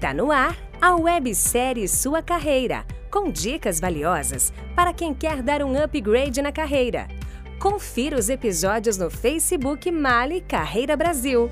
Tá no ar a websérie Sua Carreira, com dicas valiosas para quem quer dar um upgrade na carreira. Confira os episódios no Facebook Mali Carreira Brasil.